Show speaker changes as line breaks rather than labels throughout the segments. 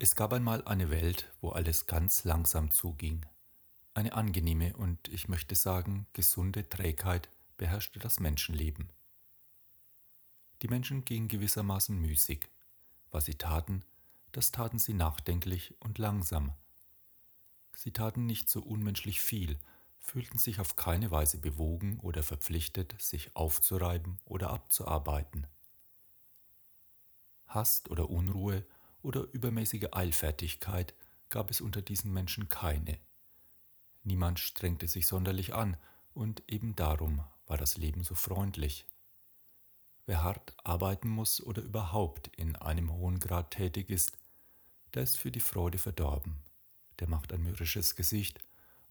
Es gab einmal eine Welt, wo alles ganz langsam zuging. Eine angenehme und ich möchte sagen gesunde Trägheit beherrschte das Menschenleben. Die Menschen gingen gewissermaßen müßig. Was sie taten, das taten sie nachdenklich und langsam. Sie taten nicht so unmenschlich viel, fühlten sich auf keine Weise bewogen oder verpflichtet, sich aufzureiben oder abzuarbeiten. Hast oder Unruhe oder übermäßige Eilfertigkeit gab es unter diesen Menschen keine. Niemand strengte sich sonderlich an, und eben darum war das Leben so freundlich. Wer hart arbeiten muss oder überhaupt in einem hohen Grad tätig ist, der ist für die Freude verdorben, der macht ein mürrisches Gesicht,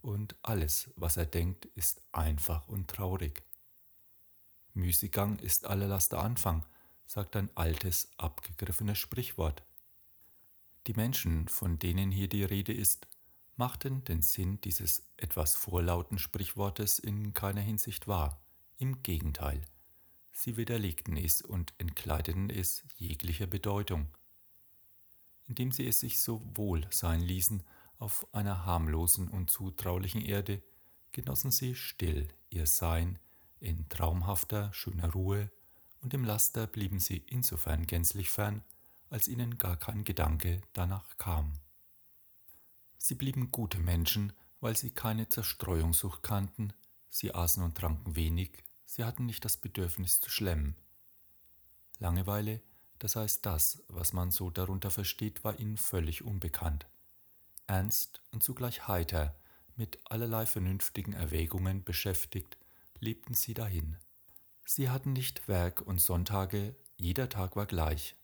und alles, was er denkt, ist einfach und traurig. Müßiggang ist aller Laster Anfang, sagt ein altes, abgegriffenes Sprichwort. Die Menschen, von denen hier die Rede ist, machten den Sinn dieses etwas vorlauten Sprichwortes in keiner Hinsicht wahr. Im Gegenteil, sie widerlegten es und entkleideten es jeglicher Bedeutung. Indem sie es sich so wohl sein ließen auf einer harmlosen und zutraulichen Erde, genossen sie still ihr Sein in traumhafter, schöner Ruhe, und im Laster blieben sie insofern gänzlich fern, als ihnen gar kein Gedanke danach kam. Sie blieben gute Menschen, weil sie keine Zerstreuungssucht kannten, sie aßen und tranken wenig, sie hatten nicht das Bedürfnis zu schlemmen. Langeweile, das heißt das, was man so darunter versteht, war ihnen völlig unbekannt. Ernst und zugleich heiter, mit allerlei vernünftigen Erwägungen beschäftigt, lebten sie dahin. Sie hatten nicht Werk und Sonntage, jeder Tag war gleich,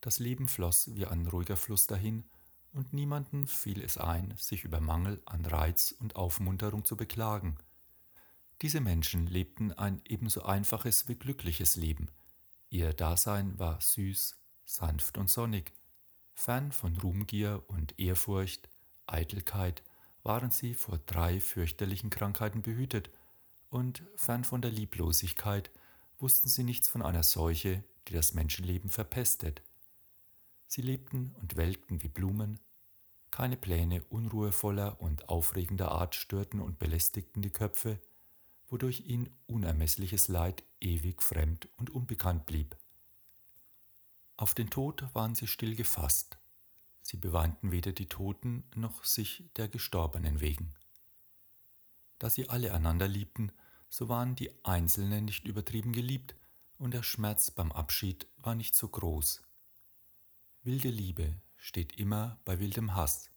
das Leben floss wie ein ruhiger Fluss dahin, und niemanden fiel es ein, sich über Mangel an Reiz und Aufmunterung zu beklagen. Diese Menschen lebten ein ebenso einfaches wie glückliches Leben. Ihr Dasein war süß, sanft und sonnig. Fern von Ruhmgier und Ehrfurcht, Eitelkeit, waren sie vor drei fürchterlichen Krankheiten behütet, und fern von der Lieblosigkeit wussten sie nichts von einer Seuche, die das Menschenleben verpestet. Sie lebten und welkten wie Blumen, keine Pläne unruhevoller und aufregender Art störten und belästigten die Köpfe, wodurch ihnen unermessliches Leid ewig fremd und unbekannt blieb. Auf den Tod waren sie still gefasst, sie beweinten weder die Toten noch sich der Gestorbenen wegen. Da sie alle einander liebten, so waren die Einzelnen nicht übertrieben geliebt, und der Schmerz beim Abschied war nicht so groß, Wilde Liebe steht immer bei wildem Hass,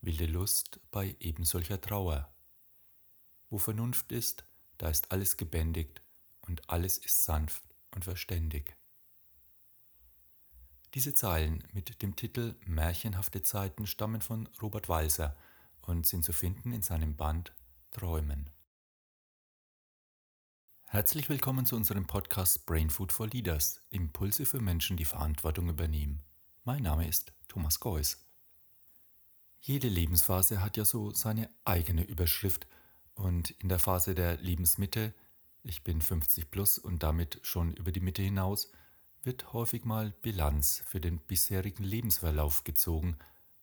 wilde Lust bei ebensolcher Trauer. Wo Vernunft ist, da ist alles gebändigt und alles ist sanft und verständig. Diese Zeilen mit dem Titel Märchenhafte Zeiten stammen von Robert Walser und sind zu finden in seinem Band Träumen. Herzlich willkommen zu unserem Podcast Brain Food for Leaders, Impulse für Menschen, die Verantwortung übernehmen. Mein Name ist Thomas Geuss. Jede Lebensphase hat ja so seine eigene Überschrift und in der Phase der Lebensmitte, ich bin 50 plus und damit schon über die Mitte hinaus, wird häufig mal Bilanz für den bisherigen Lebensverlauf gezogen.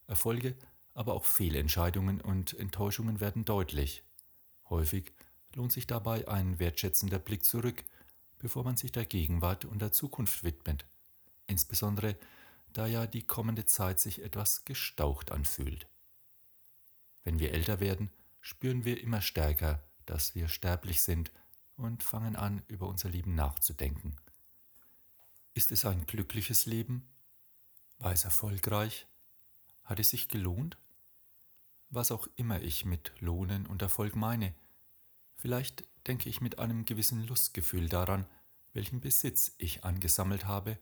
Erfolge, aber auch Fehlentscheidungen und Enttäuschungen werden deutlich. Häufig lohnt sich dabei ein wertschätzender Blick zurück, bevor man sich der Gegenwart und der Zukunft widmet. Insbesondere da ja die kommende Zeit sich etwas gestaucht anfühlt. Wenn wir älter werden, spüren wir immer stärker, dass wir sterblich sind und fangen an, über unser Leben nachzudenken. Ist es ein glückliches Leben? War es erfolgreich? Hat es sich gelohnt? Was auch immer ich mit Lohnen und Erfolg meine, vielleicht denke ich mit einem gewissen Lustgefühl daran, welchen Besitz ich angesammelt habe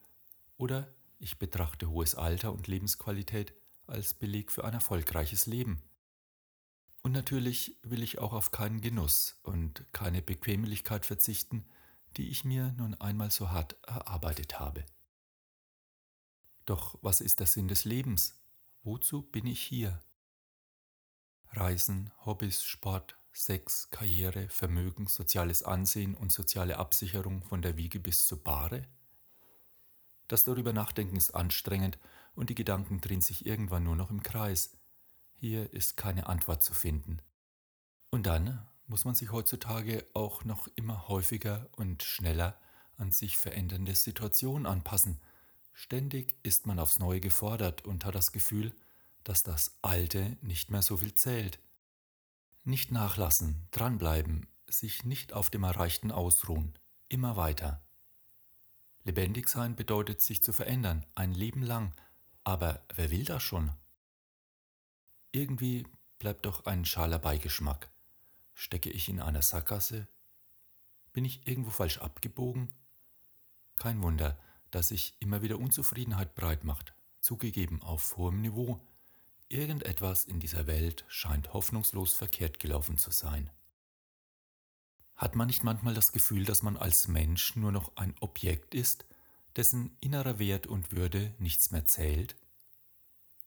oder ich betrachte hohes Alter und Lebensqualität als Beleg für ein erfolgreiches Leben. Und natürlich will ich auch auf keinen Genuss und keine Bequemlichkeit verzichten, die ich mir nun einmal so hart erarbeitet habe. Doch was ist der Sinn des Lebens? Wozu bin ich hier? Reisen, Hobbys, Sport, Sex, Karriere, Vermögen, soziales Ansehen und soziale Absicherung von der Wiege bis zur Bahre? Das darüber nachdenken ist anstrengend und die Gedanken drehen sich irgendwann nur noch im Kreis. Hier ist keine Antwort zu finden. Und dann muss man sich heutzutage auch noch immer häufiger und schneller an sich verändernde Situationen anpassen. Ständig ist man aufs Neue gefordert und hat das Gefühl, dass das Alte nicht mehr so viel zählt. Nicht nachlassen, dranbleiben, sich nicht auf dem Erreichten ausruhen, immer weiter. Lebendig sein bedeutet sich zu verändern, ein Leben lang, aber wer will das schon? Irgendwie bleibt doch ein schaler Beigeschmack. Stecke ich in einer Sackgasse? Bin ich irgendwo falsch abgebogen? Kein Wunder, dass sich immer wieder Unzufriedenheit breit macht, zugegeben auf hohem Niveau. Irgendetwas in dieser Welt scheint hoffnungslos verkehrt gelaufen zu sein. Hat man nicht manchmal das Gefühl, dass man als Mensch nur noch ein Objekt ist, dessen innerer Wert und Würde nichts mehr zählt?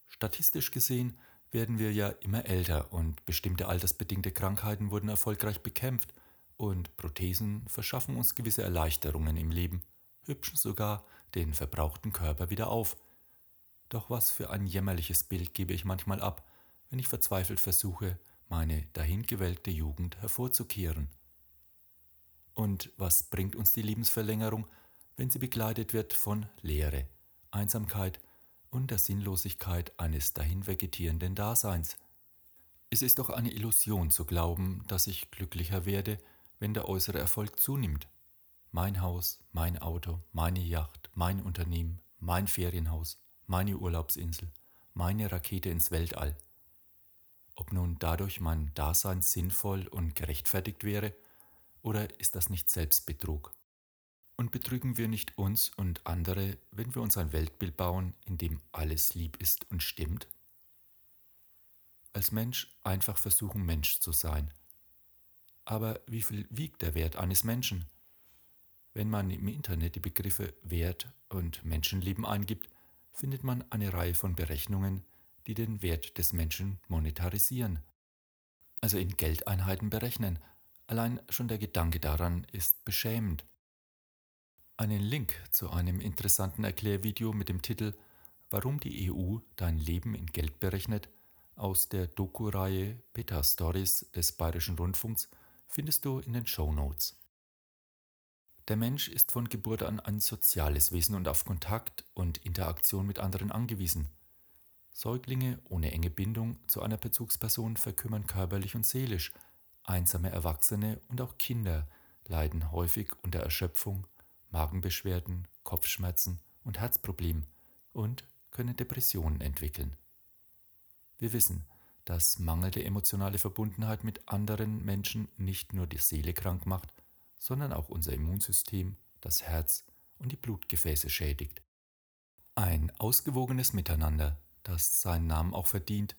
Statistisch gesehen werden wir ja immer älter und bestimmte altersbedingte Krankheiten wurden erfolgreich bekämpft und Prothesen verschaffen uns gewisse Erleichterungen im Leben, hübschen sogar den verbrauchten Körper wieder auf. Doch was für ein jämmerliches Bild gebe ich manchmal ab, wenn ich verzweifelt versuche, meine dahingewelkte Jugend hervorzukehren. Und was bringt uns die Lebensverlängerung, wenn sie begleitet wird von Leere, Einsamkeit und der Sinnlosigkeit eines dahinvegetierenden Daseins? Es ist doch eine Illusion zu glauben, dass ich glücklicher werde, wenn der äußere Erfolg zunimmt. Mein Haus, mein Auto, meine Yacht, mein Unternehmen, mein Ferienhaus, meine Urlaubsinsel, meine Rakete ins Weltall. Ob nun dadurch mein Dasein sinnvoll und gerechtfertigt wäre, oder ist das nicht Selbstbetrug? Und betrügen wir nicht uns und andere, wenn wir uns ein Weltbild bauen, in dem alles lieb ist und stimmt? Als Mensch einfach versuchen, Mensch zu sein. Aber wie viel wiegt der Wert eines Menschen? Wenn man im Internet die Begriffe Wert und Menschenleben eingibt, findet man eine Reihe von Berechnungen, die den Wert des Menschen monetarisieren. Also in Geldeinheiten berechnen, Allein schon der Gedanke daran ist beschämend. Einen Link zu einem interessanten Erklärvideo mit dem Titel Warum die EU dein Leben in Geld berechnet aus der Doku-Reihe Beta Stories des Bayerischen Rundfunks findest du in den Show Notes. Der Mensch ist von Geburt an ein soziales Wesen und auf Kontakt und Interaktion mit anderen angewiesen. Säuglinge ohne enge Bindung zu einer Bezugsperson verkümmern körperlich und seelisch – Einsame Erwachsene und auch Kinder leiden häufig unter Erschöpfung, Magenbeschwerden, Kopfschmerzen und Herzproblemen und können Depressionen entwickeln. Wir wissen, dass mangelnde emotionale Verbundenheit mit anderen Menschen nicht nur die Seele krank macht, sondern auch unser Immunsystem, das Herz und die Blutgefäße schädigt. Ein ausgewogenes Miteinander, das seinen Namen auch verdient,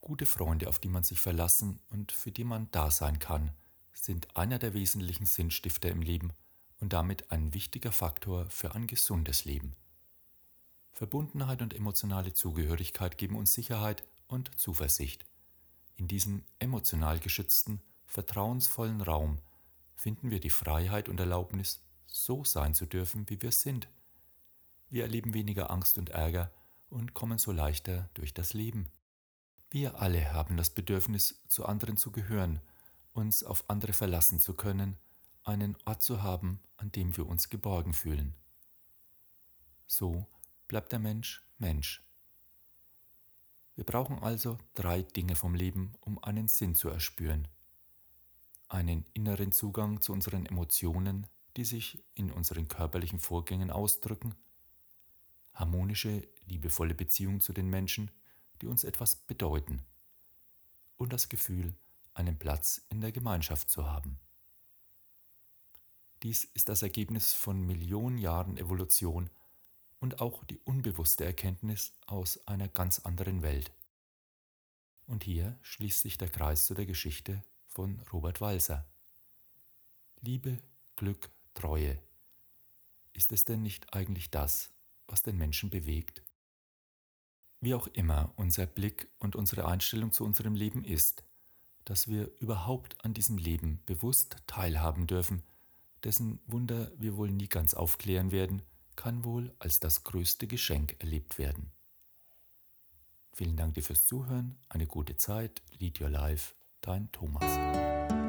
Gute Freunde, auf die man sich verlassen und für die man da sein kann, sind einer der wesentlichen Sinnstifter im Leben und damit ein wichtiger Faktor für ein gesundes Leben. Verbundenheit und emotionale Zugehörigkeit geben uns Sicherheit und Zuversicht. In diesem emotional geschützten, vertrauensvollen Raum finden wir die Freiheit und Erlaubnis, so sein zu dürfen, wie wir sind. Wir erleben weniger Angst und Ärger und kommen so leichter durch das Leben. Wir alle haben das Bedürfnis, zu anderen zu gehören, uns auf andere verlassen zu können, einen Ort zu haben, an dem wir uns geborgen fühlen. So bleibt der Mensch Mensch. Wir brauchen also drei Dinge vom Leben, um einen Sinn zu erspüren. Einen inneren Zugang zu unseren Emotionen, die sich in unseren körperlichen Vorgängen ausdrücken, harmonische, liebevolle Beziehungen zu den Menschen, die uns etwas bedeuten und das Gefühl, einen Platz in der Gemeinschaft zu haben. Dies ist das Ergebnis von Millionen Jahren Evolution und auch die unbewusste Erkenntnis aus einer ganz anderen Welt. Und hier schließt sich der Kreis zu der Geschichte von Robert Walser. Liebe, Glück, Treue. Ist es denn nicht eigentlich das, was den Menschen bewegt? Wie auch immer unser Blick und unsere Einstellung zu unserem Leben ist, dass wir überhaupt an diesem Leben bewusst teilhaben dürfen, dessen Wunder wir wohl nie ganz aufklären werden, kann wohl als das größte Geschenk erlebt werden. Vielen Dank dir fürs Zuhören, eine gute Zeit, Lead Your Life, dein Thomas.